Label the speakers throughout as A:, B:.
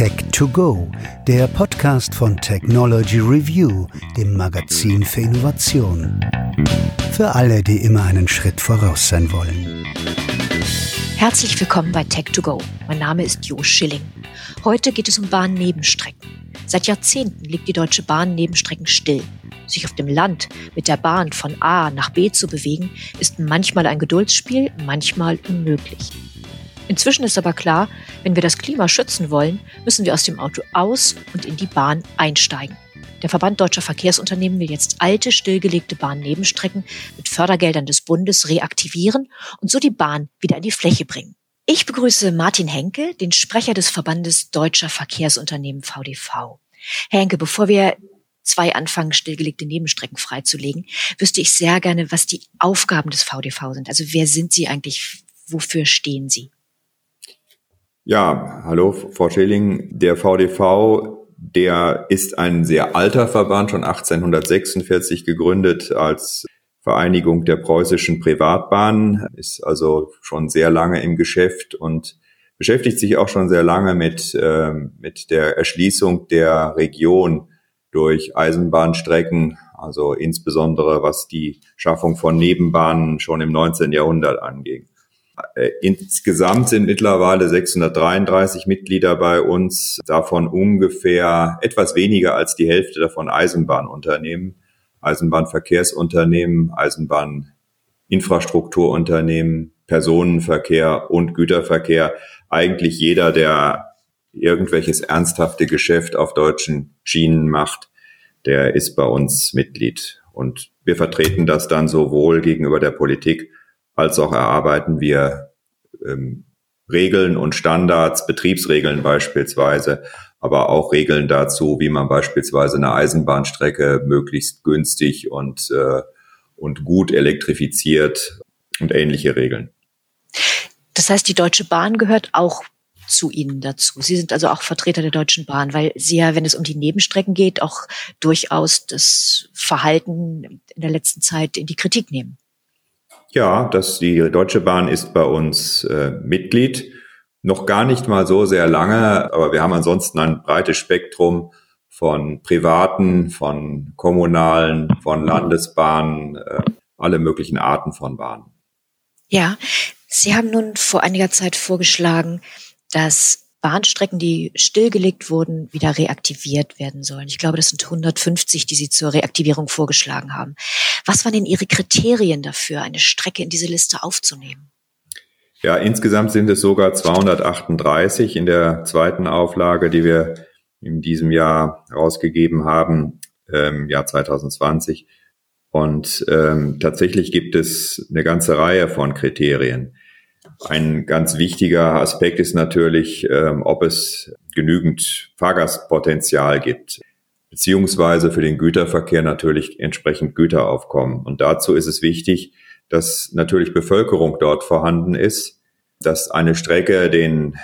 A: Tech to Go, der Podcast von Technology Review, dem Magazin für Innovation. Für alle, die immer einen Schritt voraus sein wollen.
B: Herzlich willkommen bei Tech to Go. Mein Name ist Jo Schilling. Heute geht es um Bahnnebenstrecken. Seit Jahrzehnten liegt die Deutsche Bahn Nebenstrecken still. Sich auf dem Land mit der Bahn von A nach B zu bewegen, ist manchmal ein Geduldsspiel, manchmal unmöglich. Inzwischen ist aber klar, wenn wir das Klima schützen wollen, müssen wir aus dem Auto aus und in die Bahn einsteigen. Der Verband Deutscher Verkehrsunternehmen will jetzt alte, stillgelegte Bahnnebenstrecken mit Fördergeldern des Bundes reaktivieren und so die Bahn wieder an die Fläche bringen. Ich begrüße Martin Henke, den Sprecher des Verbandes Deutscher Verkehrsunternehmen VDV. Herr Henke, bevor wir zwei anfangen, stillgelegte Nebenstrecken freizulegen, wüsste ich sehr gerne, was die Aufgaben des VDV sind. Also wer sind Sie eigentlich? Wofür stehen Sie?
C: Ja, hallo, Frau Schilling. Der VDV, der ist ein sehr alter Verband, schon 1846 gegründet als Vereinigung der preußischen Privatbahnen, ist also schon sehr lange im Geschäft und beschäftigt sich auch schon sehr lange mit, äh, mit der Erschließung der Region durch Eisenbahnstrecken, also insbesondere was die Schaffung von Nebenbahnen schon im 19. Jahrhundert anging. Äh, insgesamt sind mittlerweile 633 Mitglieder bei uns, davon ungefähr etwas weniger als die Hälfte davon Eisenbahnunternehmen, Eisenbahnverkehrsunternehmen, Eisenbahninfrastrukturunternehmen, Personenverkehr und Güterverkehr. Eigentlich jeder, der irgendwelches ernsthafte Geschäft auf deutschen Schienen macht, der ist bei uns Mitglied. Und wir vertreten das dann sowohl gegenüber der Politik als auch erarbeiten wir ähm, Regeln und Standards, Betriebsregeln beispielsweise, aber auch Regeln dazu, wie man beispielsweise eine Eisenbahnstrecke möglichst günstig und, äh, und gut elektrifiziert und ähnliche Regeln.
B: Das heißt, die Deutsche Bahn gehört auch zu Ihnen dazu. Sie sind also auch Vertreter der Deutschen Bahn, weil Sie ja, wenn es um die Nebenstrecken geht, auch durchaus das Verhalten in der letzten Zeit in die Kritik nehmen.
C: Ja, das, die Deutsche Bahn ist bei uns äh, Mitglied. Noch gar nicht mal so sehr lange, aber wir haben ansonsten ein breites Spektrum von privaten, von kommunalen, von Landesbahnen, äh, alle möglichen Arten von Bahnen.
B: Ja, Sie haben nun vor einiger Zeit vorgeschlagen, dass Bahnstrecken, die stillgelegt wurden, wieder reaktiviert werden sollen. Ich glaube, das sind 150, die Sie zur Reaktivierung vorgeschlagen haben. Was waren denn Ihre Kriterien dafür, eine Strecke in diese Liste aufzunehmen?
C: Ja, insgesamt sind es sogar 238 in der zweiten Auflage, die wir in diesem Jahr rausgegeben haben, ähm, Jahr 2020. Und ähm, tatsächlich gibt es eine ganze Reihe von Kriterien. Ein ganz wichtiger Aspekt ist natürlich, ähm, ob es genügend Fahrgastpotenzial gibt, beziehungsweise für den Güterverkehr natürlich entsprechend Güteraufkommen. Und dazu ist es wichtig, dass natürlich Bevölkerung dort vorhanden ist, dass eine Strecke den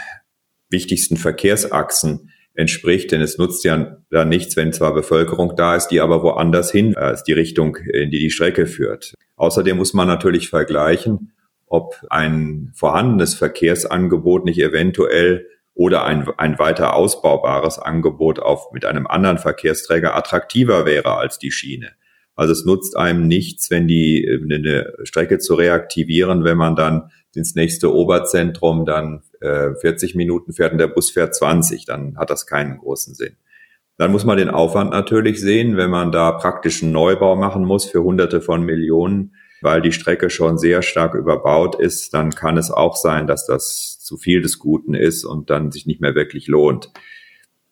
C: wichtigsten Verkehrsachsen entspricht, denn es nutzt ja dann nichts, wenn zwar Bevölkerung da ist, die aber woanders hin ist, die Richtung, in die die Strecke führt. Außerdem muss man natürlich vergleichen, ob ein vorhandenes Verkehrsangebot nicht eventuell oder ein, ein weiter ausbaubares Angebot auf, mit einem anderen Verkehrsträger attraktiver wäre als die Schiene. Also es nutzt einem nichts, wenn die eine Strecke zu reaktivieren, wenn man dann ins nächste Oberzentrum dann äh, 40 Minuten fährt und der Bus fährt 20, dann hat das keinen großen Sinn. Dann muss man den Aufwand natürlich sehen, wenn man da praktischen Neubau machen muss für Hunderte von Millionen, weil die Strecke schon sehr stark überbaut ist, dann kann es auch sein, dass das zu viel des Guten ist und dann sich nicht mehr wirklich lohnt.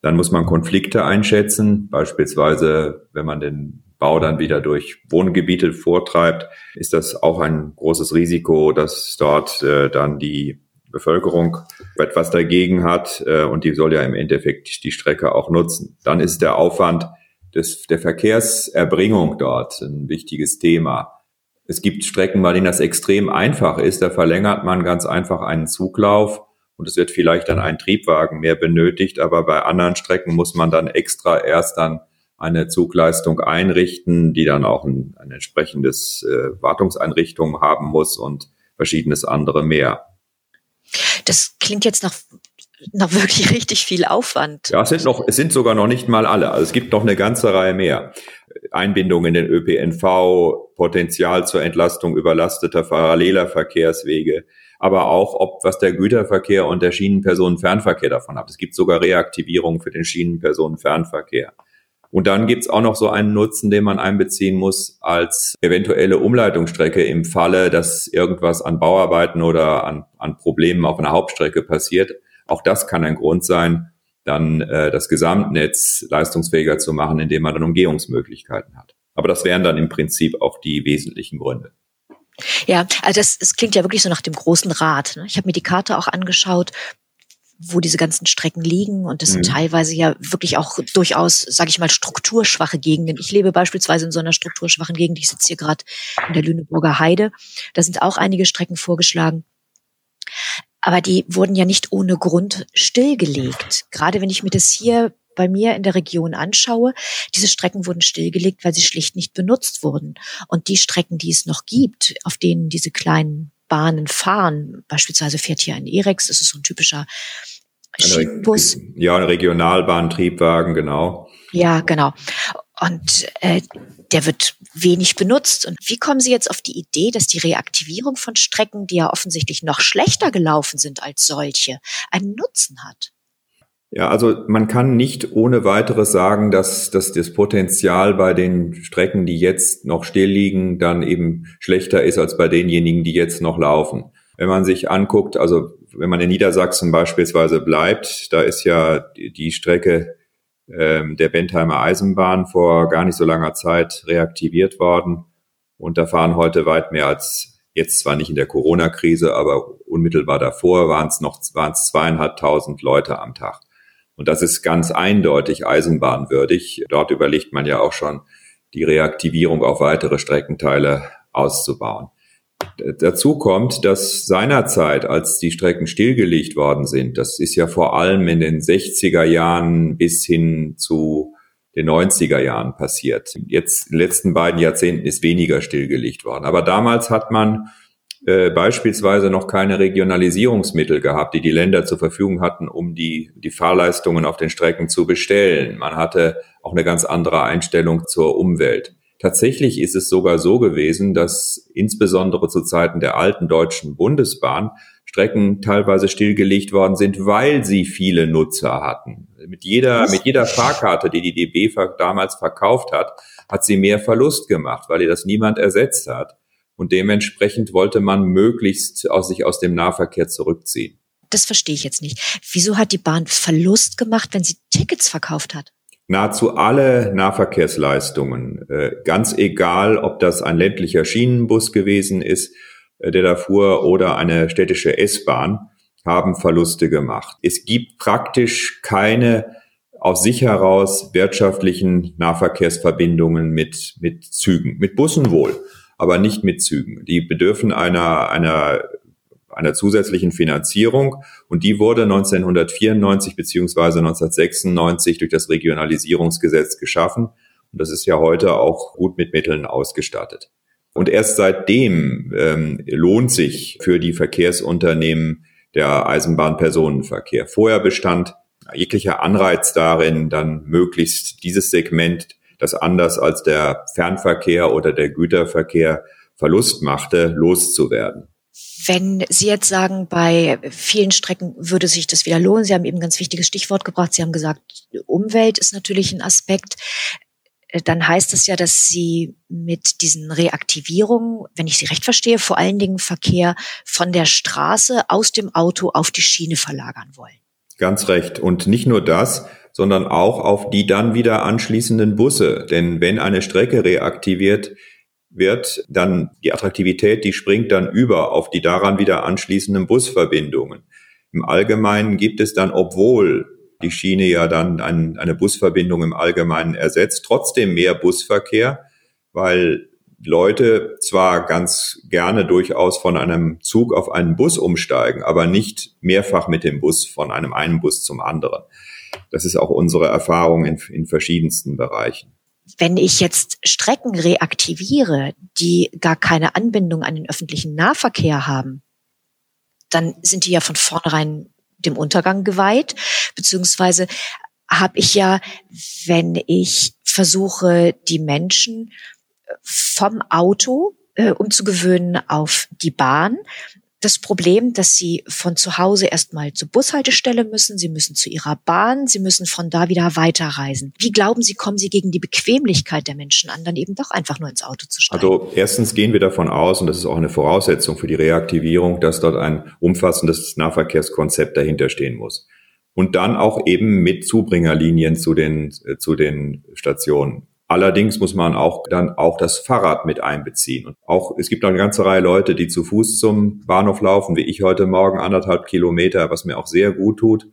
C: Dann muss man Konflikte einschätzen, beispielsweise wenn man den Bau dann wieder durch Wohngebiete vortreibt, ist das auch ein großes Risiko, dass dort äh, dann die Bevölkerung etwas dagegen hat äh, und die soll ja im Endeffekt die Strecke auch nutzen. Dann ist der Aufwand des, der Verkehrserbringung dort ein wichtiges Thema. Es gibt Strecken, bei denen das extrem einfach ist. Da verlängert man ganz einfach einen Zuglauf und es wird vielleicht dann ein Triebwagen mehr benötigt. Aber bei anderen Strecken muss man dann extra erst dann eine Zugleistung einrichten, die dann auch ein, ein entsprechendes äh, Wartungseinrichtung haben muss und verschiedenes andere mehr.
B: Das klingt jetzt nach noch wirklich richtig viel Aufwand.
C: Ja, es sind noch, es sind sogar noch nicht mal alle. Also es gibt noch eine ganze Reihe mehr. Einbindung in den ÖPNV, Potenzial zur Entlastung überlasteter paralleler Verkehrswege, aber auch, ob was der Güterverkehr und der Schienenpersonenfernverkehr davon hat. Es gibt sogar Reaktivierung für den Schienenpersonenfernverkehr. Und dann gibt's auch noch so einen Nutzen, den man einbeziehen muss als eventuelle Umleitungsstrecke im Falle, dass irgendwas an Bauarbeiten oder an, an Problemen auf einer Hauptstrecke passiert. Auch das kann ein Grund sein, dann äh, das Gesamtnetz leistungsfähiger zu machen, indem man dann Umgehungsmöglichkeiten hat. Aber das wären dann im Prinzip auch die wesentlichen Gründe.
B: Ja, also das, das klingt ja wirklich so nach dem großen Rad. Ne? Ich habe mir die Karte auch angeschaut, wo diese ganzen Strecken liegen und das sind mhm. teilweise ja wirklich auch durchaus, sage ich mal, strukturschwache Gegenden. Ich lebe beispielsweise in so einer strukturschwachen Gegend. Ich sitze hier gerade in der Lüneburger Heide. Da sind auch einige Strecken vorgeschlagen. Aber die wurden ja nicht ohne Grund stillgelegt. Gerade wenn ich mir das hier bei mir in der Region anschaue, diese Strecken wurden stillgelegt, weil sie schlicht nicht benutzt wurden. Und die Strecken, die es noch gibt, auf denen diese kleinen Bahnen fahren, beispielsweise fährt hier ein Erex, das ist so ein typischer Schienenbus.
C: Ja, ein Regionalbahntriebwagen, genau.
B: Ja, genau. Und äh, der wird wenig benutzt. Und wie kommen Sie jetzt auf die Idee, dass die Reaktivierung von Strecken, die ja offensichtlich noch schlechter gelaufen sind als solche, einen Nutzen hat?
C: Ja, also man kann nicht ohne weiteres sagen, dass, dass das Potenzial bei den Strecken, die jetzt noch still liegen, dann eben schlechter ist als bei denjenigen, die jetzt noch laufen. Wenn man sich anguckt, also wenn man in Niedersachsen beispielsweise bleibt, da ist ja die, Strecke ähm, der Bentheimer Eisenbahn vor gar nicht so langer Zeit reaktiviert worden. Und da fahren heute weit mehr als jetzt zwar nicht in der Corona-Krise, aber unmittelbar davor waren es noch waren es zweieinhalbtausend Leute am Tag. Und das ist ganz eindeutig eisenbahnwürdig. Dort überlegt man ja auch schon, die Reaktivierung auf weitere Streckenteile auszubauen. Dazu kommt, dass seinerzeit, als die Strecken stillgelegt worden sind, das ist ja vor allem in den 60er Jahren bis hin zu den 90er Jahren passiert. Jetzt in den letzten beiden Jahrzehnten ist weniger stillgelegt worden. Aber damals hat man äh, beispielsweise noch keine Regionalisierungsmittel gehabt, die die Länder zur Verfügung hatten, um die, die Fahrleistungen auf den Strecken zu bestellen. Man hatte auch eine ganz andere Einstellung zur Umwelt. Tatsächlich ist es sogar so gewesen, dass insbesondere zu Zeiten der alten deutschen Bundesbahn Strecken teilweise stillgelegt worden sind, weil sie viele Nutzer hatten. Mit jeder, mit jeder Fahrkarte, die die DB damals verkauft hat, hat sie mehr Verlust gemacht, weil ihr das niemand ersetzt hat. Und dementsprechend wollte man möglichst aus sich aus dem Nahverkehr zurückziehen.
B: Das verstehe ich jetzt nicht. Wieso hat die Bahn Verlust gemacht, wenn sie Tickets verkauft hat?
C: nahezu alle Nahverkehrsleistungen, äh, ganz egal, ob das ein ländlicher Schienenbus gewesen ist, äh, der da fuhr, oder eine städtische S-Bahn, haben Verluste gemacht. Es gibt praktisch keine aus sich heraus wirtschaftlichen Nahverkehrsverbindungen mit, mit Zügen, mit Bussen wohl, aber nicht mit Zügen. Die bedürfen einer, einer einer zusätzlichen Finanzierung und die wurde 1994 beziehungsweise 1996 durch das Regionalisierungsgesetz geschaffen und das ist ja heute auch gut mit Mitteln ausgestattet. Und erst seitdem ähm, lohnt sich für die Verkehrsunternehmen der Eisenbahnpersonenverkehr. Vorher bestand jeglicher Anreiz darin, dann möglichst dieses Segment, das anders als der Fernverkehr oder der Güterverkehr Verlust machte, loszuwerden.
B: Wenn Sie jetzt sagen, bei vielen Strecken würde sich das wieder lohnen, Sie haben eben ein ganz wichtiges Stichwort gebracht. Sie haben gesagt, Umwelt ist natürlich ein Aspekt. Äh, dann heißt es ja, dass Sie mit diesen Reaktivierungen, wenn ich Sie recht verstehe, vor allen Dingen Verkehr von der Straße aus dem Auto auf die Schiene verlagern wollen.
C: Ganz recht. Und nicht nur das, sondern auch auf die dann wieder anschließenden Busse. Denn wenn eine Strecke reaktiviert wird, dann die Attraktivität, die springt dann über auf die daran wieder anschließenden Busverbindungen. Im Allgemeinen gibt es dann, obwohl die Schiene ja dann ein, eine Busverbindung im Allgemeinen ersetzt, trotzdem mehr Busverkehr, weil Leute zwar ganz gerne durchaus von einem Zug auf einen Bus umsteigen, aber nicht mehrfach mit dem Bus von einem einen Bus zum anderen. Das ist auch unsere Erfahrung in, in verschiedensten Bereichen.
B: Wenn ich jetzt Strecken reaktiviere, die gar keine Anbindung an den öffentlichen Nahverkehr haben, dann sind die ja von vornherein dem Untergang geweiht, beziehungsweise habe ich ja, wenn ich versuche, die Menschen vom Auto äh, umzugewöhnen auf die Bahn, das Problem, dass sie von zu Hause erstmal zur Bushaltestelle müssen, sie müssen zu ihrer Bahn, sie müssen von da wieder weiterreisen. Wie glauben Sie, kommen Sie gegen die Bequemlichkeit der Menschen an, dann eben doch einfach nur ins Auto zu steigen?
C: Also erstens gehen wir davon aus, und das ist auch eine Voraussetzung für die Reaktivierung, dass dort ein umfassendes Nahverkehrskonzept dahinter stehen muss. Und dann auch eben mit Zubringerlinien zu den, äh, zu den Stationen. Allerdings muss man auch dann auch das Fahrrad mit einbeziehen. Und auch, es gibt noch eine ganze Reihe Leute, die zu Fuß zum Bahnhof laufen, wie ich heute Morgen anderthalb Kilometer, was mir auch sehr gut tut.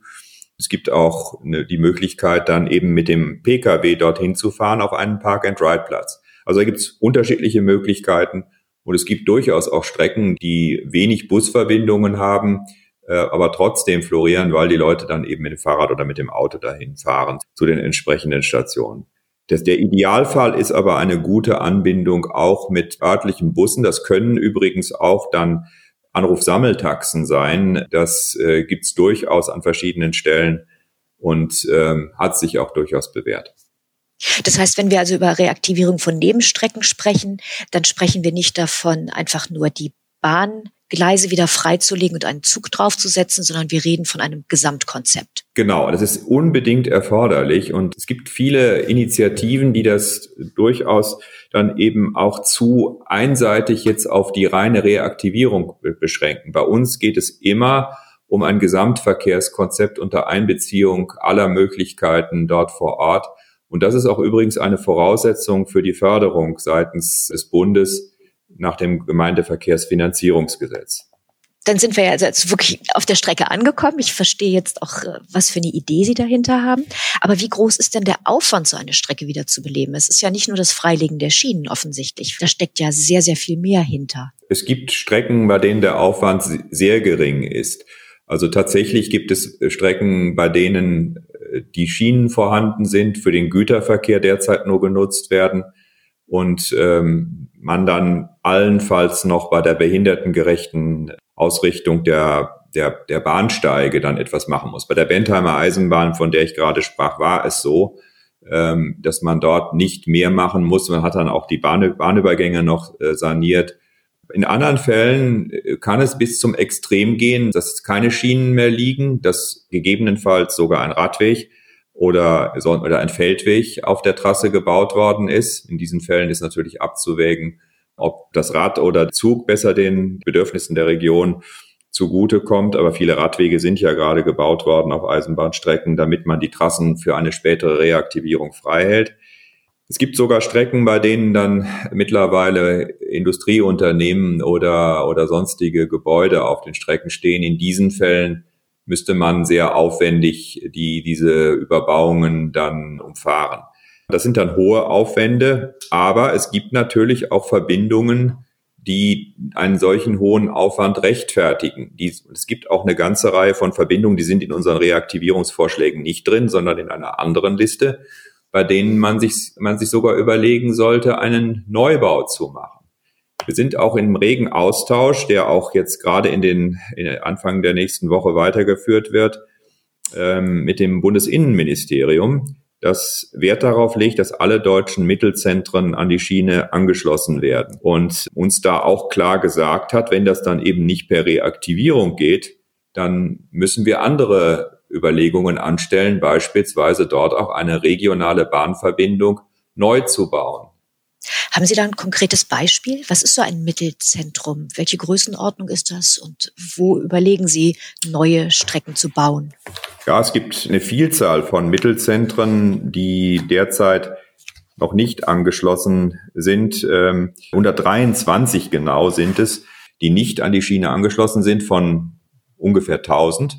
C: Es gibt auch eine, die Möglichkeit, dann eben mit dem Pkw dorthin zu fahren auf einen Park-and-Ride-Platz. Also da gibt es unterschiedliche Möglichkeiten und es gibt durchaus auch Strecken, die wenig Busverbindungen haben, äh, aber trotzdem florieren, weil die Leute dann eben mit dem Fahrrad oder mit dem Auto dahin fahren zu den entsprechenden Stationen. Das, der Idealfall ist aber eine gute Anbindung auch mit örtlichen Bussen. Das können übrigens auch dann Anrufsammeltaxen sein. Das äh, gibt's durchaus an verschiedenen Stellen und ähm, hat sich auch durchaus bewährt.
B: Das heißt, wenn wir also über Reaktivierung von Nebenstrecken sprechen, dann sprechen wir nicht davon, einfach nur die Bahn Gleise wieder freizulegen und einen Zug draufzusetzen, sondern wir reden von einem Gesamtkonzept.
C: Genau, das ist unbedingt erforderlich und es gibt viele Initiativen, die das durchaus dann eben auch zu einseitig jetzt auf die reine Reaktivierung beschränken. Bei uns geht es immer um ein Gesamtverkehrskonzept unter Einbeziehung aller Möglichkeiten dort vor Ort. Und das ist auch übrigens eine Voraussetzung für die Förderung seitens des Bundes nach dem Gemeindeverkehrsfinanzierungsgesetz.
B: Dann sind wir ja also jetzt wirklich auf der Strecke angekommen. Ich verstehe jetzt auch, äh, was für eine Idee Sie dahinter haben. Aber wie groß ist denn der Aufwand, so eine Strecke wieder zu beleben? Es ist ja nicht nur das Freilegen der Schienen offensichtlich. Da steckt ja sehr, sehr viel mehr hinter.
C: Es gibt Strecken, bei denen der Aufwand sehr gering ist. Also tatsächlich gibt es Strecken, bei denen äh, die Schienen vorhanden sind, für den Güterverkehr derzeit nur genutzt werden und ähm, man dann allenfalls noch bei der behindertengerechten Ausrichtung der, der, der Bahnsteige dann etwas machen muss. Bei der Bentheimer Eisenbahn, von der ich gerade sprach, war es so, ähm, dass man dort nicht mehr machen muss. Man hat dann auch die Bahn, Bahnübergänge noch äh, saniert. In anderen Fällen äh, kann es bis zum Extrem gehen, dass keine Schienen mehr liegen, dass gegebenenfalls sogar ein Radweg oder, oder ein Feldweg auf der Trasse gebaut worden ist. In diesen Fällen ist natürlich abzuwägen, ob das Rad oder Zug besser den Bedürfnissen der Region zugute kommt. Aber viele Radwege sind ja gerade gebaut worden auf Eisenbahnstrecken, damit man die Trassen für eine spätere Reaktivierung frei hält. Es gibt sogar Strecken, bei denen dann mittlerweile Industrieunternehmen oder, oder sonstige Gebäude auf den Strecken stehen. In diesen Fällen müsste man sehr aufwendig die, diese Überbauungen dann umfahren. Das sind dann hohe Aufwände, aber es gibt natürlich auch Verbindungen, die einen solchen hohen Aufwand rechtfertigen. Die, es gibt auch eine ganze Reihe von Verbindungen, die sind in unseren Reaktivierungsvorschlägen nicht drin, sondern in einer anderen Liste, bei denen man sich, man sich sogar überlegen sollte, einen Neubau zu machen. Wir sind auch im regen Austausch, der auch jetzt gerade in den in Anfang der nächsten Woche weitergeführt wird, ähm, mit dem Bundesinnenministerium, das Wert darauf legt, dass alle deutschen Mittelzentren an die Schiene angeschlossen werden und uns da auch klar gesagt hat, wenn das dann eben nicht per Reaktivierung geht, dann müssen wir andere Überlegungen anstellen, beispielsweise dort auch eine regionale Bahnverbindung neu zu bauen.
B: Haben Sie da ein konkretes Beispiel? Was ist so ein Mittelzentrum? Welche Größenordnung ist das und wo überlegen Sie, neue Strecken zu bauen?
C: Ja, es gibt eine Vielzahl von Mittelzentren, die derzeit noch nicht angeschlossen sind. 123 ähm, genau sind es, die nicht an die Schiene angeschlossen sind von ungefähr 1000.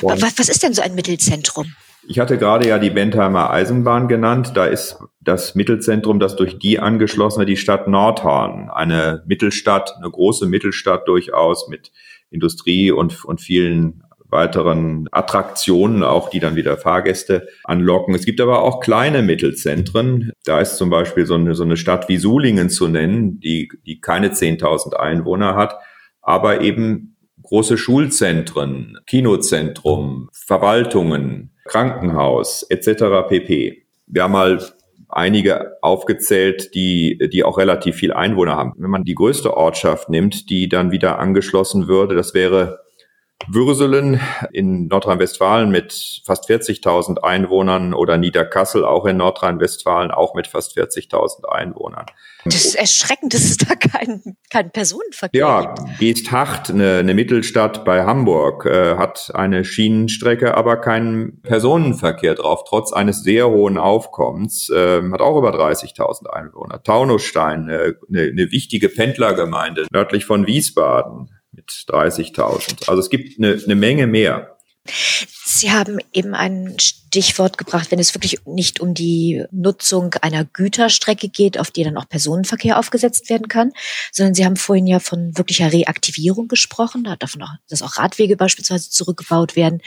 B: Und was ist denn so ein Mittelzentrum?
C: Ich hatte gerade ja die Bentheimer Eisenbahn genannt. Da ist das Mittelzentrum, das durch die angeschlossene, die Stadt Nordhorn. Eine Mittelstadt, eine große Mittelstadt durchaus mit Industrie und, und vielen weiteren Attraktionen, auch die dann wieder Fahrgäste anlocken. Es gibt aber auch kleine Mittelzentren. Da ist zum Beispiel so eine, so eine Stadt wie Sulingen zu nennen, die, die keine 10.000 Einwohner hat, aber eben große Schulzentren, Kinozentrum, Verwaltungen, Krankenhaus etc. pp. Wir haben mal einige aufgezählt, die, die auch relativ viel Einwohner haben. Wenn man die größte Ortschaft nimmt, die dann wieder angeschlossen würde, das wäre Würselen in Nordrhein-Westfalen mit fast 40.000 Einwohnern oder Niederkassel auch in Nordrhein-Westfalen auch mit fast 40.000 Einwohnern.
B: Das ist erschreckend, dass es da keinen kein Personenverkehr
C: ja, gibt. Geesthacht, eine, eine Mittelstadt bei Hamburg, äh, hat eine Schienenstrecke, aber keinen Personenverkehr drauf, trotz eines sehr hohen Aufkommens, äh, hat auch über 30.000 Einwohner. Taunusstein, äh, eine, eine wichtige Pendlergemeinde nördlich von Wiesbaden, mit 30.000. Also es gibt eine, eine Menge mehr.
B: Sie haben eben ein Stichwort gebracht, wenn es wirklich nicht um die Nutzung einer Güterstrecke geht, auf die dann auch Personenverkehr aufgesetzt werden kann, sondern Sie haben vorhin ja von wirklicher Reaktivierung gesprochen, davon auch, dass auch Radwege beispielsweise zurückgebaut werden.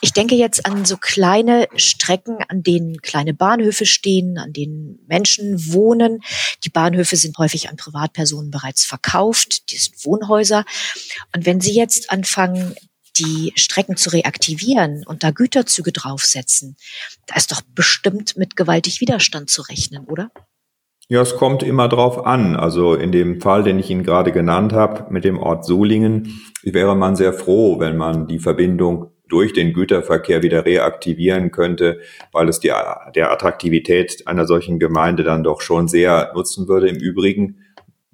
B: Ich denke jetzt an so kleine Strecken, an denen kleine Bahnhöfe stehen, an denen Menschen wohnen. Die Bahnhöfe sind häufig an Privatpersonen bereits verkauft, die sind Wohnhäuser. Und wenn Sie jetzt anfangen, die Strecken zu reaktivieren und da Güterzüge draufsetzen, da ist doch bestimmt mit gewaltig Widerstand zu rechnen, oder?
C: Ja, es kommt immer drauf an. Also in dem Fall, den ich Ihnen gerade genannt habe, mit dem Ort Sulingen, wäre man sehr froh, wenn man die Verbindung durch den Güterverkehr wieder reaktivieren könnte, weil es die, der Attraktivität einer solchen Gemeinde dann doch schon sehr nutzen würde. Im Übrigen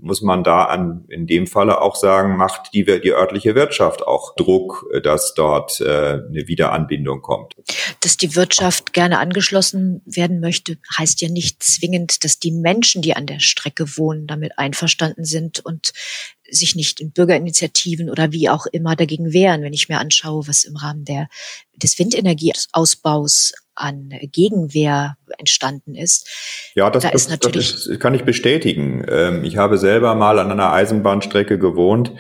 C: muss man da an, in dem Falle auch sagen, macht die, die örtliche Wirtschaft auch Druck, dass dort äh, eine Wiederanbindung kommt.
B: Dass die Wirtschaft gerne angeschlossen werden möchte, heißt ja nicht zwingend, dass die Menschen, die an der Strecke wohnen, damit einverstanden sind und sich nicht in Bürgerinitiativen oder wie auch immer dagegen wehren, wenn ich mir anschaue, was im Rahmen der, des Windenergieausbaus an Gegenwehr entstanden ist.
C: Ja, das, da ist natürlich das ist, kann ich bestätigen. Ähm, ich habe selber mal an einer Eisenbahnstrecke gewohnt,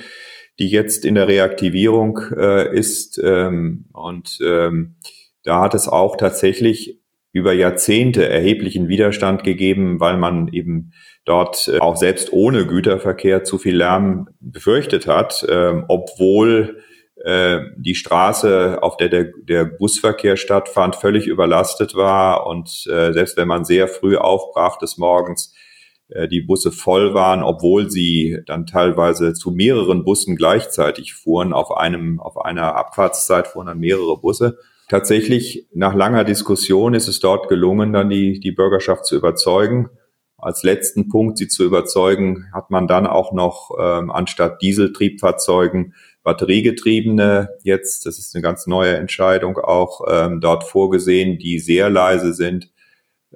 C: die jetzt in der Reaktivierung äh, ist. Ähm, und ähm, da hat es auch tatsächlich über Jahrzehnte erheblichen Widerstand gegeben, weil man eben dort äh, auch selbst ohne Güterverkehr zu viel Lärm befürchtet hat, obwohl äh, die Straße, auf der der, der Busverkehr stattfand, völlig überlastet war und äh, selbst wenn man sehr früh aufbrach des Morgens, äh, die Busse voll waren, obwohl sie dann teilweise zu mehreren Bussen gleichzeitig fuhren. Auf einem, auf einer Abfahrtszeit fuhren dann mehrere Busse. Tatsächlich, nach langer Diskussion ist es dort gelungen, dann die, die Bürgerschaft zu überzeugen. Als letzten Punkt, sie zu überzeugen, hat man dann auch noch ähm, anstatt Dieseltriebfahrzeugen batteriegetriebene jetzt, das ist eine ganz neue Entscheidung auch ähm, dort vorgesehen, die sehr leise sind.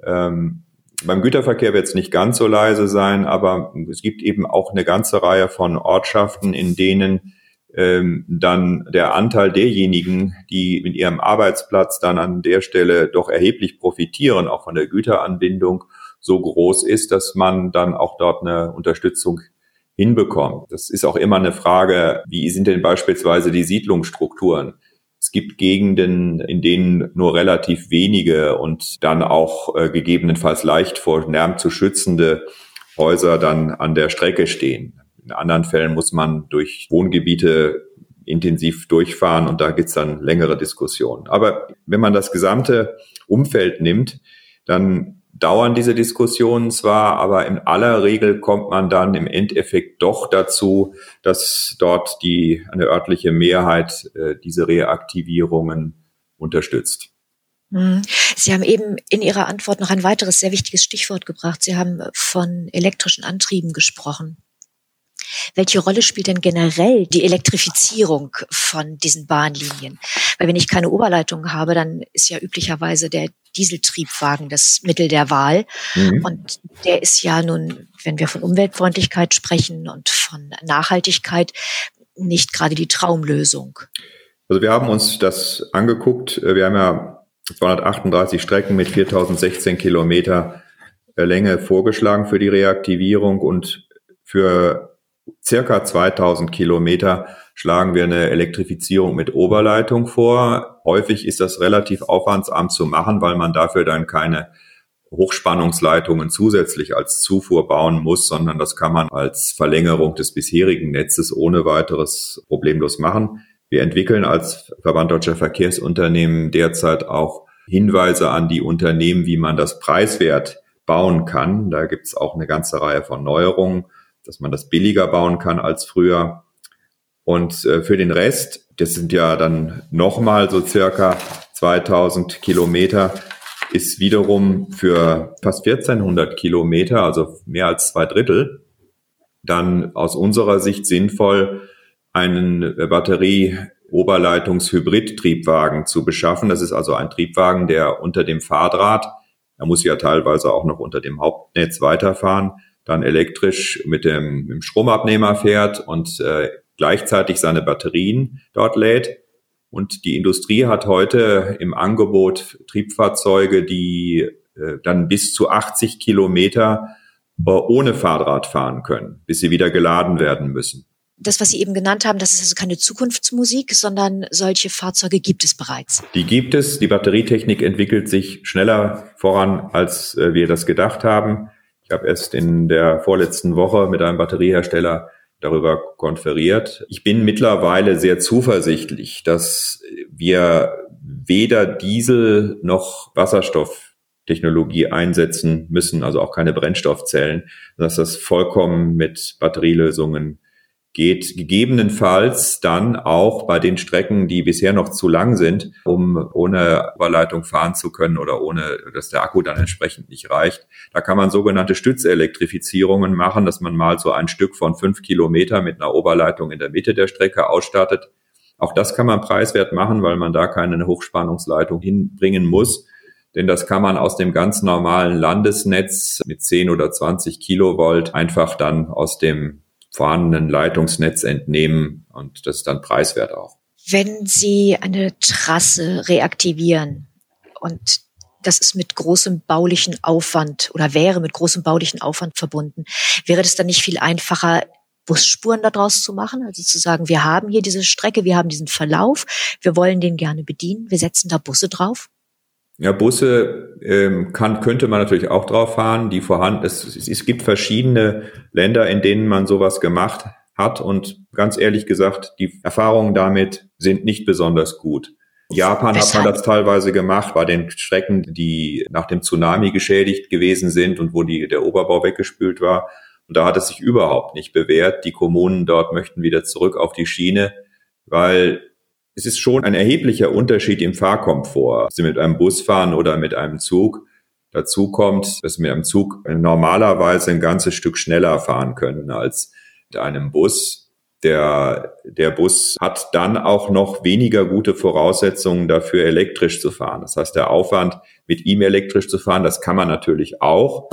C: Ähm, beim Güterverkehr wird es nicht ganz so leise sein, aber es gibt eben auch eine ganze Reihe von Ortschaften, in denen ähm, dann der Anteil derjenigen, die in ihrem Arbeitsplatz dann an der Stelle doch erheblich profitieren, auch von der Güteranbindung, so groß ist, dass man dann auch dort eine Unterstützung hinbekommt. Das ist auch immer eine Frage, wie sind denn beispielsweise die Siedlungsstrukturen? Es gibt Gegenden, in denen nur relativ wenige und dann auch äh, gegebenenfalls leicht vor Lärm zu schützende Häuser dann an der Strecke stehen. In anderen Fällen muss man durch Wohngebiete intensiv durchfahren und da gibt's dann längere Diskussionen. Aber wenn man das gesamte Umfeld nimmt, dann dauern diese Diskussionen zwar, aber in aller Regel kommt man dann im Endeffekt doch dazu, dass dort die eine örtliche Mehrheit äh, diese Reaktivierungen unterstützt.
B: Mhm. Sie haben eben in Ihrer Antwort noch ein weiteres sehr wichtiges Stichwort gebracht. Sie haben von elektrischen Antrieben gesprochen. Welche Rolle spielt denn generell die Elektrifizierung von diesen Bahnlinien? Weil wenn ich keine Oberleitung habe, dann ist ja üblicherweise der Dieseltriebwagen das Mittel der Wahl. Mhm. Und der ist ja nun, wenn wir von Umweltfreundlichkeit sprechen und von Nachhaltigkeit, nicht gerade die Traumlösung.
C: Also wir haben uns das angeguckt. Wir haben ja 238 Strecken mit 4016 Kilometer Länge vorgeschlagen für die Reaktivierung und für circa 2000 Kilometer schlagen wir eine Elektrifizierung mit Oberleitung vor. Häufig ist das relativ aufwandsarm zu machen, weil man dafür dann keine Hochspannungsleitungen zusätzlich als Zufuhr bauen muss, sondern das kann man als Verlängerung des bisherigen Netzes ohne weiteres problemlos machen. Wir entwickeln als Verband Deutscher Verkehrsunternehmen derzeit auch Hinweise an die Unternehmen, wie man das preiswert bauen kann. Da gibt es auch eine ganze Reihe von Neuerungen, dass man das billiger bauen kann als früher. Und äh, für den Rest, das sind ja dann nochmal so circa 2000 Kilometer, ist wiederum für fast 1400 Kilometer, also mehr als zwei Drittel, dann aus unserer Sicht sinnvoll, einen Batterie-Oberleitungs-Hybrid-Triebwagen zu beschaffen. Das ist also ein Triebwagen, der unter dem Fahrdraht, er muss ja teilweise auch noch unter dem Hauptnetz weiterfahren, dann elektrisch mit dem, mit dem Stromabnehmer fährt und äh, gleichzeitig seine Batterien dort lädt. Und die Industrie hat heute im Angebot Triebfahrzeuge, die äh, dann bis zu 80 Kilometer äh, ohne Fahrrad fahren können, bis sie wieder geladen werden müssen.
B: Das, was Sie eben genannt haben, das ist also keine Zukunftsmusik, sondern solche Fahrzeuge gibt es bereits.
C: Die gibt es. Die Batterietechnik entwickelt sich schneller voran, als äh, wir das gedacht haben. Ich habe erst in der vorletzten Woche mit einem Batteriehersteller darüber konferiert. Ich bin mittlerweile sehr zuversichtlich, dass wir weder Diesel noch Wasserstofftechnologie einsetzen müssen, also auch keine Brennstoffzellen, dass das vollkommen mit Batterielösungen geht gegebenenfalls dann auch bei den Strecken, die bisher noch zu lang sind, um ohne Überleitung fahren zu können oder ohne, dass der Akku dann entsprechend nicht reicht. Da kann man sogenannte Stützelektrifizierungen machen, dass man mal so ein Stück von fünf Kilometer mit einer Oberleitung in der Mitte der Strecke ausstattet. Auch das kann man preiswert machen, weil man da keine Hochspannungsleitung hinbringen muss. Denn das kann man aus dem ganz normalen Landesnetz mit 10 oder 20 Kilovolt einfach dann aus dem vorhandenen Leitungsnetz entnehmen und das ist dann preiswert auch.
B: Wenn Sie eine Trasse reaktivieren und das ist mit großem baulichen Aufwand oder wäre mit großem baulichen Aufwand verbunden, wäre das dann nicht viel einfacher, Busspuren daraus zu machen, also zu sagen, wir haben hier diese Strecke, wir haben diesen Verlauf, wir wollen den gerne bedienen, wir setzen da Busse drauf?
C: Ja, Busse ähm, kann, könnte man natürlich auch drauf fahren, die vorhanden es, es gibt verschiedene Länder, in denen man sowas gemacht hat und ganz ehrlich gesagt, die Erfahrungen damit sind nicht besonders gut. Japan Weshalb? hat man das teilweise gemacht bei den Strecken, die nach dem Tsunami geschädigt gewesen sind und wo die, der Oberbau weggespült war. Und da hat es sich überhaupt nicht bewährt. Die Kommunen dort möchten wieder zurück auf die Schiene, weil es ist schon ein erheblicher Unterschied im Fahrkomfort. Sie mit einem Bus fahren oder mit einem Zug. Dazu kommt, dass Sie mit einem Zug normalerweise ein ganzes Stück schneller fahren können als mit einem Bus. Der, der Bus hat dann auch noch weniger gute Voraussetzungen dafür, elektrisch zu fahren. Das heißt, der Aufwand, mit ihm elektrisch zu fahren, das kann man natürlich auch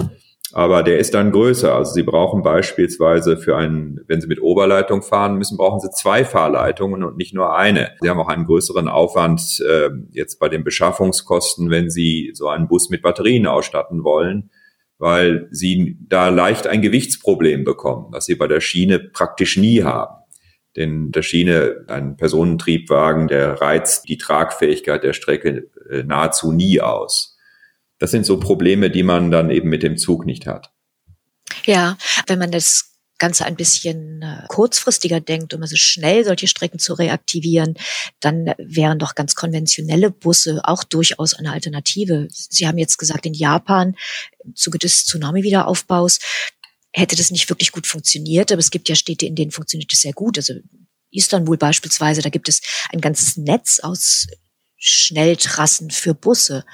C: aber der ist dann größer. Also Sie brauchen beispielsweise für einen, wenn Sie mit Oberleitung fahren müssen, brauchen Sie zwei Fahrleitungen und nicht nur eine. Sie haben auch einen größeren Aufwand äh, jetzt bei den Beschaffungskosten, wenn Sie so einen Bus mit Batterien ausstatten wollen, weil Sie da leicht ein Gewichtsproblem bekommen, was Sie bei der Schiene praktisch nie haben. Denn der Schiene, ein Personentriebwagen, der reizt die Tragfähigkeit der Strecke äh, nahezu nie aus. Das sind so Probleme, die man dann eben mit dem Zug nicht hat.
B: Ja, wenn man das Ganze ein bisschen äh, kurzfristiger denkt, um also schnell solche Strecken zu reaktivieren, dann wären doch ganz konventionelle Busse auch durchaus eine Alternative. Sie haben jetzt gesagt, in Japan im Zuge des Tsunami-Wiederaufbaus hätte das nicht wirklich gut funktioniert, aber es gibt ja Städte, in denen funktioniert es sehr gut. Also Istanbul beispielsweise, da gibt es ein ganzes Netz aus Schnelltrassen für Busse.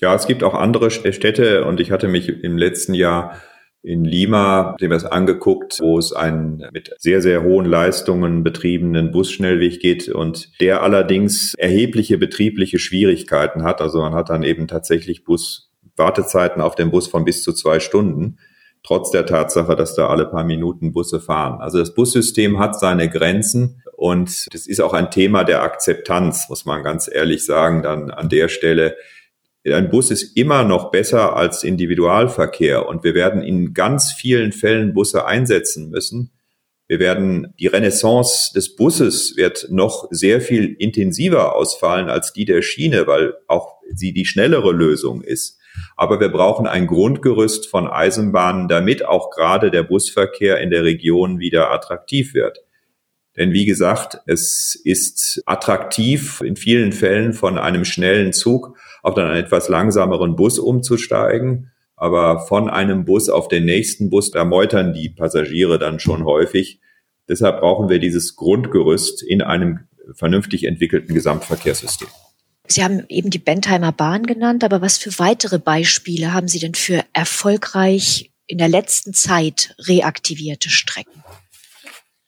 C: Ja, es gibt auch andere Städte und ich hatte mich im letzten Jahr in Lima dem es angeguckt, wo es einen mit sehr, sehr hohen Leistungen betriebenen Busschnellweg geht und der allerdings erhebliche betriebliche Schwierigkeiten hat. Also man hat dann eben tatsächlich Buswartezeiten auf dem Bus von bis zu zwei Stunden, trotz der Tatsache, dass da alle paar Minuten Busse fahren. Also das Bussystem hat seine Grenzen und das ist auch ein Thema der Akzeptanz, muss man ganz ehrlich sagen, dann an der Stelle ein Bus ist immer noch besser als Individualverkehr und wir werden in ganz vielen Fällen Busse einsetzen müssen. Wir werden, die Renaissance des Busses wird noch sehr viel intensiver ausfallen als die der Schiene, weil auch sie die schnellere Lösung ist. Aber wir brauchen ein Grundgerüst von Eisenbahnen, damit auch gerade der Busverkehr in der Region wieder attraktiv wird. Denn wie gesagt, es ist attraktiv in vielen Fällen von einem schnellen Zug auf dann einen etwas langsameren Bus umzusteigen. Aber von einem Bus auf den nächsten Bus, da meutern die Passagiere dann schon häufig. Deshalb brauchen wir dieses Grundgerüst in einem vernünftig entwickelten Gesamtverkehrssystem.
B: Sie haben eben die Bentheimer Bahn genannt, aber was für weitere Beispiele haben Sie denn für erfolgreich in der letzten Zeit reaktivierte Strecken?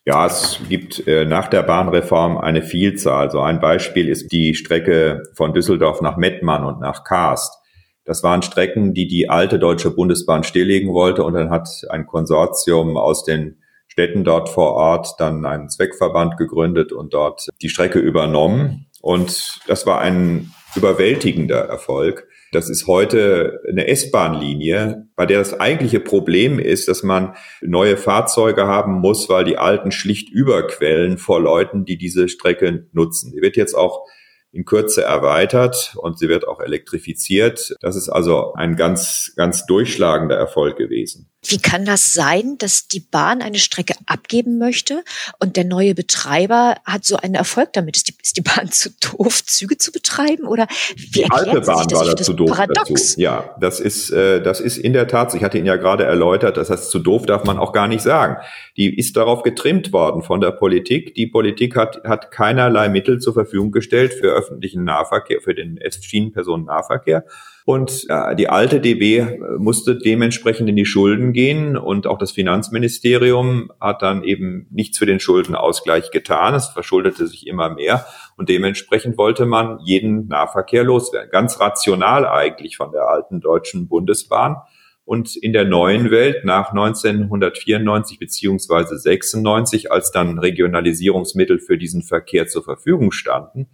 C: Ja, es gibt äh, nach der Bahnreform eine Vielzahl. So ein Beispiel ist die Strecke von Düsseldorf nach Mettmann und nach Karst. Das waren Strecken, die die alte Deutsche Bundesbahn stilllegen wollte und dann hat ein Konsortium aus den Städten dort vor Ort dann einen Zweckverband gegründet und dort die Strecke übernommen. Und das war ein überwältigender Erfolg. Das ist heute eine S-Bahn-Linie, bei der das eigentliche Problem ist, dass man neue Fahrzeuge haben muss, weil die alten schlicht überquellen vor Leuten, die diese Strecke nutzen. Die wird jetzt auch in Kürze erweitert und sie wird auch elektrifiziert. Das ist also ein ganz, ganz durchschlagender Erfolg gewesen.
B: Wie kann das sein, dass die Bahn eine Strecke abgeben möchte und der neue Betreiber hat so einen Erfolg damit? Ist die, ist die Bahn zu doof, Züge zu betreiben oder wie
C: die alte Bahn war da zu doof Paradox? dazu. Ja, das ist äh, das ist in der Tat. Ich hatte Ihnen ja gerade erläutert, das heißt zu doof darf man auch gar nicht sagen. Die ist darauf getrimmt worden von der Politik. Die Politik hat hat keinerlei Mittel zur Verfügung gestellt für öffentlichen Nahverkehr, für den Schienenpersonennahverkehr. Und äh, die alte DB äh, musste dementsprechend in die Schulden gehen und auch das Finanzministerium hat dann eben nichts für den Schuldenausgleich getan. Es verschuldete sich immer mehr und dementsprechend wollte man jeden Nahverkehr loswerden. Ganz rational eigentlich von der alten deutschen Bundesbahn. Und in der neuen Welt nach 1994 beziehungsweise 96, als dann Regionalisierungsmittel für diesen Verkehr zur Verfügung standen,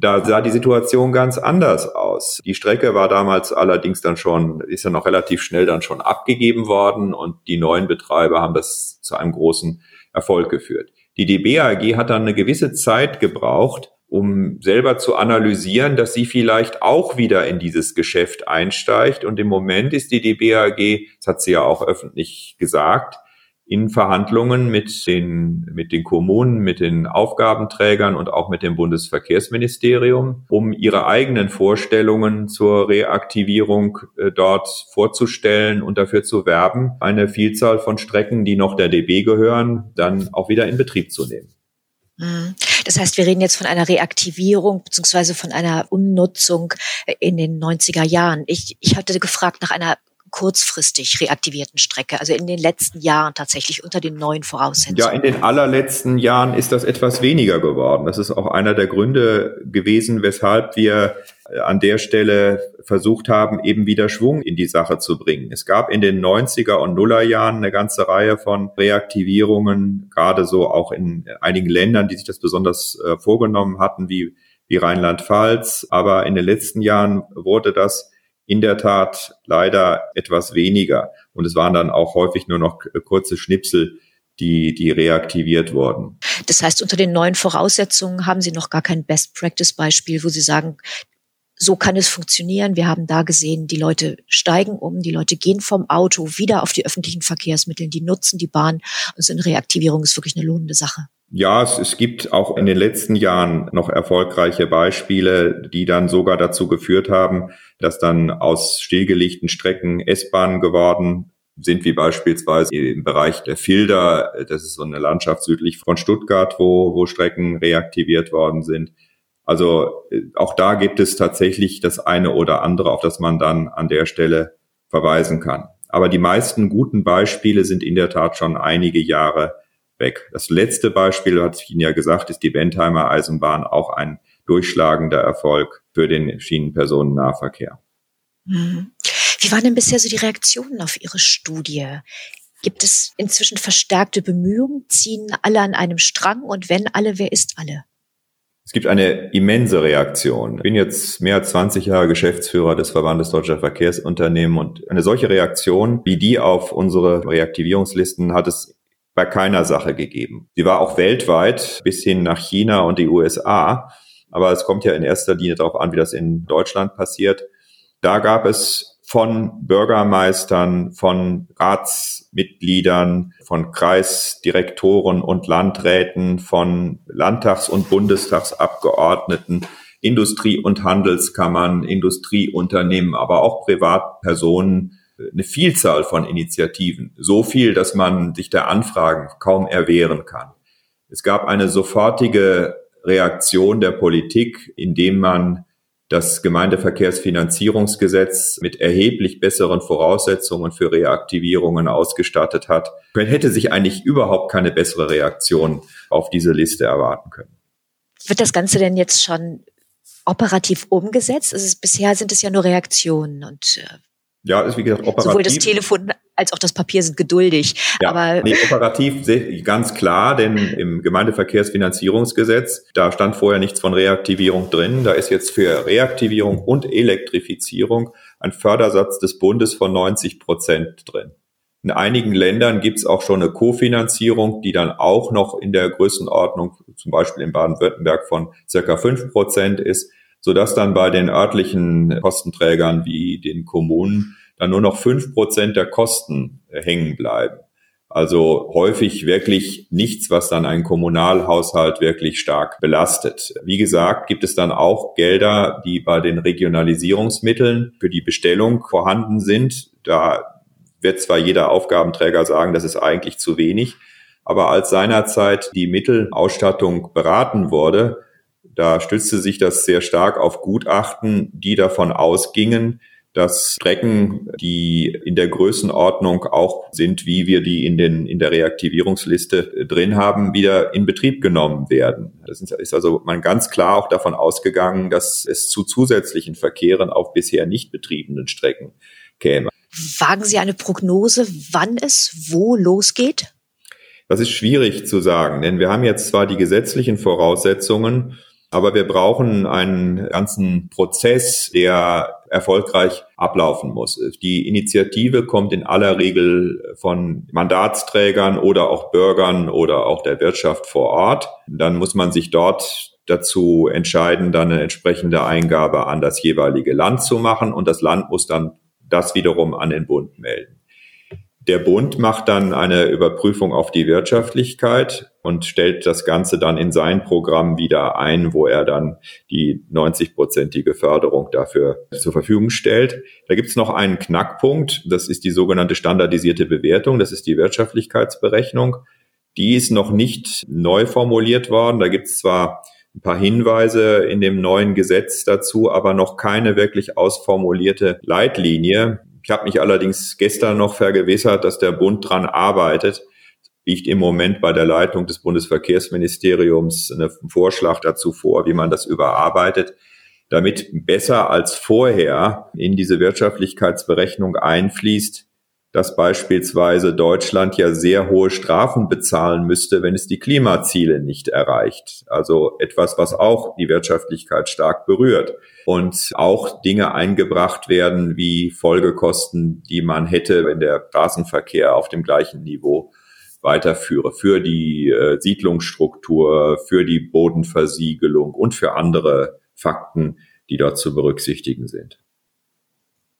C: da sah die Situation ganz anders aus. Die Strecke war damals allerdings dann schon, ist ja noch relativ schnell dann schon abgegeben worden und die neuen Betreiber haben das zu einem großen Erfolg geführt. Die DBAG hat dann eine gewisse Zeit gebraucht, um selber zu analysieren, dass sie vielleicht auch wieder in dieses Geschäft einsteigt. Und im Moment ist die DBAG, das hat sie ja auch öffentlich gesagt, in Verhandlungen mit den, mit den Kommunen, mit den Aufgabenträgern und auch mit dem Bundesverkehrsministerium, um ihre eigenen Vorstellungen zur Reaktivierung äh, dort vorzustellen und dafür zu werben, eine Vielzahl von Strecken, die noch der DB gehören, dann auch wieder in Betrieb zu nehmen.
B: Mhm. Das heißt, wir reden jetzt von einer Reaktivierung beziehungsweise von einer Umnutzung in den 90er Jahren. Ich, ich hatte gefragt nach einer kurzfristig reaktivierten Strecke, also in den letzten Jahren tatsächlich unter den neuen Voraussetzungen?
C: Ja, in den allerletzten Jahren ist das etwas weniger geworden. Das ist auch einer der Gründe gewesen, weshalb wir äh, an der Stelle versucht haben, eben wieder Schwung in die Sache zu bringen. Es gab in den 90er und Nuller Jahren eine ganze Reihe von Reaktivierungen, gerade so auch in einigen Ländern, die sich das besonders äh, vorgenommen hatten, wie, wie Rheinland-Pfalz. Aber in den letzten Jahren wurde das in der Tat leider etwas weniger. Und es waren dann auch häufig nur noch kurze Schnipsel, die, die reaktiviert wurden.
B: Das heißt, unter den neuen Voraussetzungen haben Sie noch gar kein Best-Practice-Beispiel, wo Sie sagen, so kann es funktionieren. Wir haben da gesehen, die Leute steigen um, die Leute gehen vom Auto wieder auf die öffentlichen Verkehrsmittel, die nutzen die Bahn und so eine Reaktivierung ist wirklich eine lohnende Sache.
C: Ja, es, es gibt auch in den letzten Jahren noch erfolgreiche Beispiele, die dann sogar dazu geführt haben, dass dann aus stillgelegten Strecken S-Bahnen geworden sind, wie beispielsweise im Bereich der Filder. Das ist so eine Landschaft südlich von Stuttgart, wo, wo Strecken reaktiviert worden sind. Also äh, auch da gibt es tatsächlich das eine oder andere, auf das man dann an der Stelle verweisen kann. Aber die meisten guten Beispiele sind in der Tat schon einige Jahre weg. Das letzte Beispiel, hatte ich Ihnen ja gesagt, ist die Bentheimer Eisenbahn, auch ein durchschlagender Erfolg für den Schienenpersonennahverkehr.
B: Mhm. Wie waren denn bisher so die Reaktionen auf Ihre Studie? Gibt es inzwischen verstärkte Bemühungen? Ziehen alle an einem Strang? Und wenn alle, wer ist alle?
C: Es gibt eine immense Reaktion. Ich bin jetzt mehr als 20 Jahre Geschäftsführer des Verbandes Deutscher Verkehrsunternehmen und eine solche Reaktion wie die auf unsere Reaktivierungslisten hat es bei keiner Sache gegeben. Sie war auch weltweit bis hin nach China und die USA. Aber es kommt ja in erster Linie darauf an, wie das in Deutschland passiert. Da gab es von Bürgermeistern, von Ratsmitgliedern, von Kreisdirektoren und Landräten, von Landtags- und Bundestagsabgeordneten, Industrie- und Handelskammern, Industrieunternehmen, aber auch Privatpersonen, eine Vielzahl von Initiativen. So viel, dass man sich der Anfragen kaum erwehren kann. Es gab eine sofortige Reaktion der Politik, indem man das Gemeindeverkehrsfinanzierungsgesetz mit erheblich besseren Voraussetzungen für Reaktivierungen ausgestattet hat, hätte sich eigentlich überhaupt keine bessere Reaktion auf diese Liste erwarten können.
B: Wird das Ganze denn jetzt schon operativ umgesetzt? Also bisher sind es ja nur Reaktionen und äh,
C: ja, ist wie gesagt operativ.
B: Sowohl das Telefon als auch das Papier sind geduldig. Ja, aber
C: nee, operativ ganz klar, denn im Gemeindeverkehrsfinanzierungsgesetz, da stand vorher nichts von Reaktivierung drin. Da ist jetzt für Reaktivierung und Elektrifizierung ein Fördersatz des Bundes von 90 Prozent drin. In einigen Ländern gibt es auch schon eine Kofinanzierung, die dann auch noch in der Größenordnung, zum Beispiel in Baden-Württemberg, von circa fünf Prozent ist sodass dann bei den örtlichen Kostenträgern wie den Kommunen dann nur noch fünf Prozent der Kosten äh, hängen bleiben. Also häufig wirklich nichts, was dann einen Kommunalhaushalt wirklich stark belastet. Wie gesagt, gibt es dann auch Gelder, die bei den Regionalisierungsmitteln für die Bestellung vorhanden sind. Da wird zwar jeder Aufgabenträger sagen, das ist eigentlich zu wenig, aber als seinerzeit die Mittelausstattung beraten wurde, da stützte sich das sehr stark auf Gutachten, die davon ausgingen, dass Strecken, die in der Größenordnung auch sind, wie wir die in, den, in der Reaktivierungsliste drin haben, wieder in Betrieb genommen werden. Das ist also man ganz klar auch davon ausgegangen, dass es zu zusätzlichen Verkehren auf bisher nicht betriebenen Strecken käme.
B: Wagen Sie eine Prognose, wann es wo losgeht?
C: Das ist schwierig zu sagen, denn wir haben jetzt zwar die gesetzlichen Voraussetzungen, aber wir brauchen einen ganzen Prozess, der erfolgreich ablaufen muss. Die Initiative kommt in aller Regel von Mandatsträgern oder auch Bürgern oder auch der Wirtschaft vor Ort. Dann muss man sich dort dazu entscheiden, dann eine entsprechende Eingabe an das jeweilige Land zu machen und das Land muss dann das wiederum an den Bund melden. Der Bund macht dann eine Überprüfung auf die Wirtschaftlichkeit und stellt das Ganze dann in sein Programm wieder ein, wo er dann die 90-prozentige Förderung dafür zur Verfügung stellt. Da gibt es noch einen Knackpunkt, das ist die sogenannte standardisierte Bewertung, das ist die Wirtschaftlichkeitsberechnung. Die ist noch nicht neu formuliert worden. Da gibt es zwar ein paar Hinweise in dem neuen Gesetz dazu, aber noch keine wirklich ausformulierte Leitlinie. Ich habe mich allerdings gestern noch vergewissert, dass der Bund dran arbeitet. Liegt im Moment bei der Leitung des Bundesverkehrsministeriums ein Vorschlag dazu vor, wie man das überarbeitet, damit besser als vorher in diese Wirtschaftlichkeitsberechnung einfließt, dass beispielsweise Deutschland ja sehr hohe Strafen bezahlen müsste, wenn es die Klimaziele nicht erreicht. Also etwas, was auch die Wirtschaftlichkeit stark berührt. Und auch Dinge eingebracht werden wie Folgekosten, die man hätte, wenn der Straßenverkehr auf dem gleichen Niveau weiterführe, für die äh, Siedlungsstruktur, für die Bodenversiegelung und für andere Fakten, die dort zu berücksichtigen sind.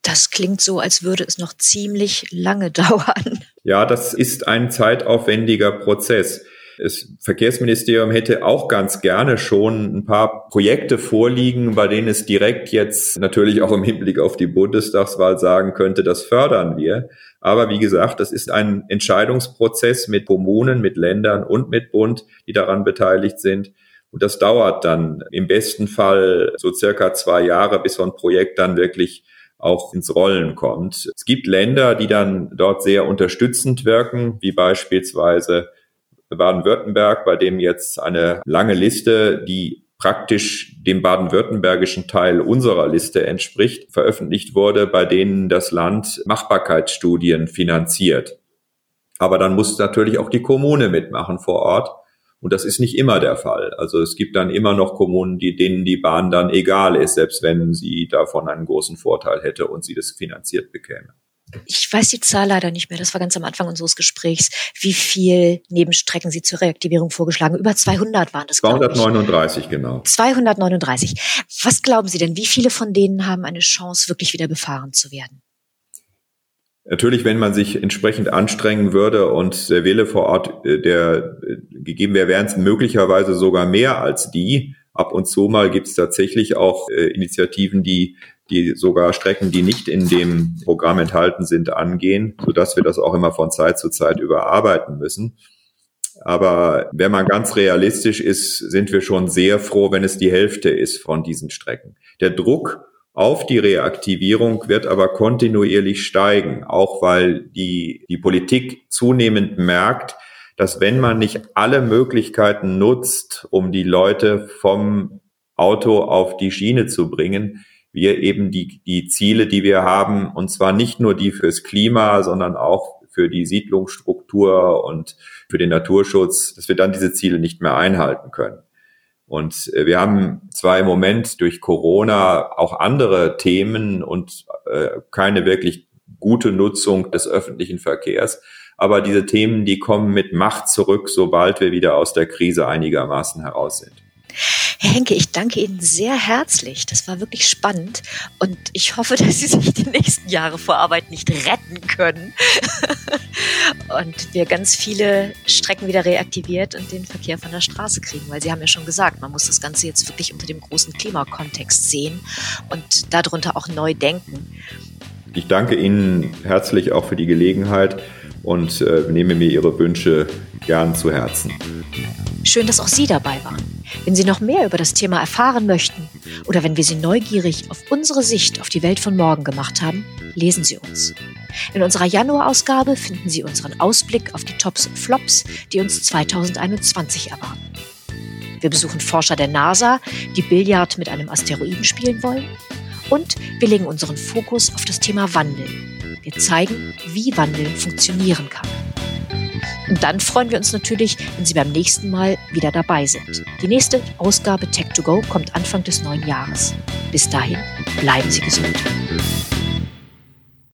B: Das klingt so, als würde es noch ziemlich lange dauern.
C: Ja, das ist ein zeitaufwendiger Prozess. Das Verkehrsministerium hätte auch ganz gerne schon ein paar Projekte vorliegen, bei denen es direkt jetzt natürlich auch im Hinblick auf die Bundestagswahl sagen könnte, das fördern wir. Aber wie gesagt, das ist ein Entscheidungsprozess mit Kommunen, mit Ländern und mit Bund, die daran beteiligt sind. Und das dauert dann im besten Fall so circa zwei Jahre, bis so ein Projekt dann wirklich auch ins Rollen kommt. Es gibt Länder, die dann dort sehr unterstützend wirken, wie beispielsweise Baden-Württemberg, bei dem jetzt eine lange Liste, die praktisch dem baden-württembergischen Teil unserer Liste entspricht, veröffentlicht wurde, bei denen das Land Machbarkeitsstudien finanziert. Aber dann muss natürlich auch die Kommune mitmachen vor Ort. Und das ist nicht immer der Fall. Also es gibt dann immer noch Kommunen, die, denen die Bahn dann egal ist, selbst wenn sie davon einen großen Vorteil hätte und sie das finanziert bekäme.
B: Ich weiß die Zahl leider nicht mehr. Das war ganz am Anfang unseres Gesprächs. Wie viel Nebenstrecken Sie zur Reaktivierung vorgeschlagen? Über 200 waren das.
C: 239, genau.
B: 239. Was glauben Sie denn? Wie viele von denen haben eine Chance, wirklich wieder befahren zu werden?
C: Natürlich, wenn man sich entsprechend anstrengen würde und der Wille vor Ort, äh, der äh, gegeben wäre, wären es möglicherweise sogar mehr als die. Ab und zu mal gibt es tatsächlich auch äh, Initiativen, die die sogar Strecken, die nicht in dem Programm enthalten sind, angehen, sodass wir das auch immer von Zeit zu Zeit überarbeiten müssen. Aber wenn man ganz realistisch ist, sind wir schon sehr froh, wenn es die Hälfte ist von diesen Strecken. Der Druck auf die Reaktivierung wird aber kontinuierlich steigen, auch weil die, die Politik zunehmend merkt, dass wenn man nicht alle Möglichkeiten nutzt, um die Leute vom Auto auf die Schiene zu bringen, wir eben die, die Ziele, die wir haben, und zwar nicht nur die fürs Klima, sondern auch für die Siedlungsstruktur und für den Naturschutz, dass wir dann diese Ziele nicht mehr einhalten können. Und äh, wir haben zwar im Moment durch Corona auch andere Themen und äh, keine wirklich gute Nutzung des öffentlichen Verkehrs, aber diese Themen, die kommen mit Macht zurück, sobald wir wieder aus der Krise einigermaßen heraus sind.
B: Herr Henke, ich danke Ihnen sehr herzlich. Das war wirklich spannend und ich hoffe, dass Sie sich die nächsten Jahre vor Arbeit nicht retten können und wir ganz viele Strecken wieder reaktiviert und den Verkehr von der Straße kriegen, weil Sie haben ja schon gesagt, man muss das Ganze jetzt wirklich unter dem großen Klimakontext sehen und darunter auch neu denken.
C: Ich danke Ihnen herzlich auch für die Gelegenheit und äh, nehme mir Ihre Wünsche gern zu Herzen.
B: Schön, dass auch Sie dabei waren. Wenn Sie noch mehr über das Thema erfahren möchten oder wenn wir Sie neugierig auf unsere Sicht auf die Welt von morgen gemacht haben, lesen Sie uns. In unserer Januarausgabe finden Sie unseren Ausblick auf die Tops und Flops, die uns 2021 erwarten. Wir besuchen Forscher der NASA, die Billard mit einem Asteroiden spielen wollen. Und wir legen unseren Fokus auf das Thema Wandel. Wir zeigen, wie Wandel funktionieren kann. Und dann freuen wir uns natürlich, wenn Sie beim nächsten Mal wieder dabei sind. Die nächste Ausgabe Tech2Go kommt Anfang des neuen Jahres. Bis dahin, bleiben Sie gesund.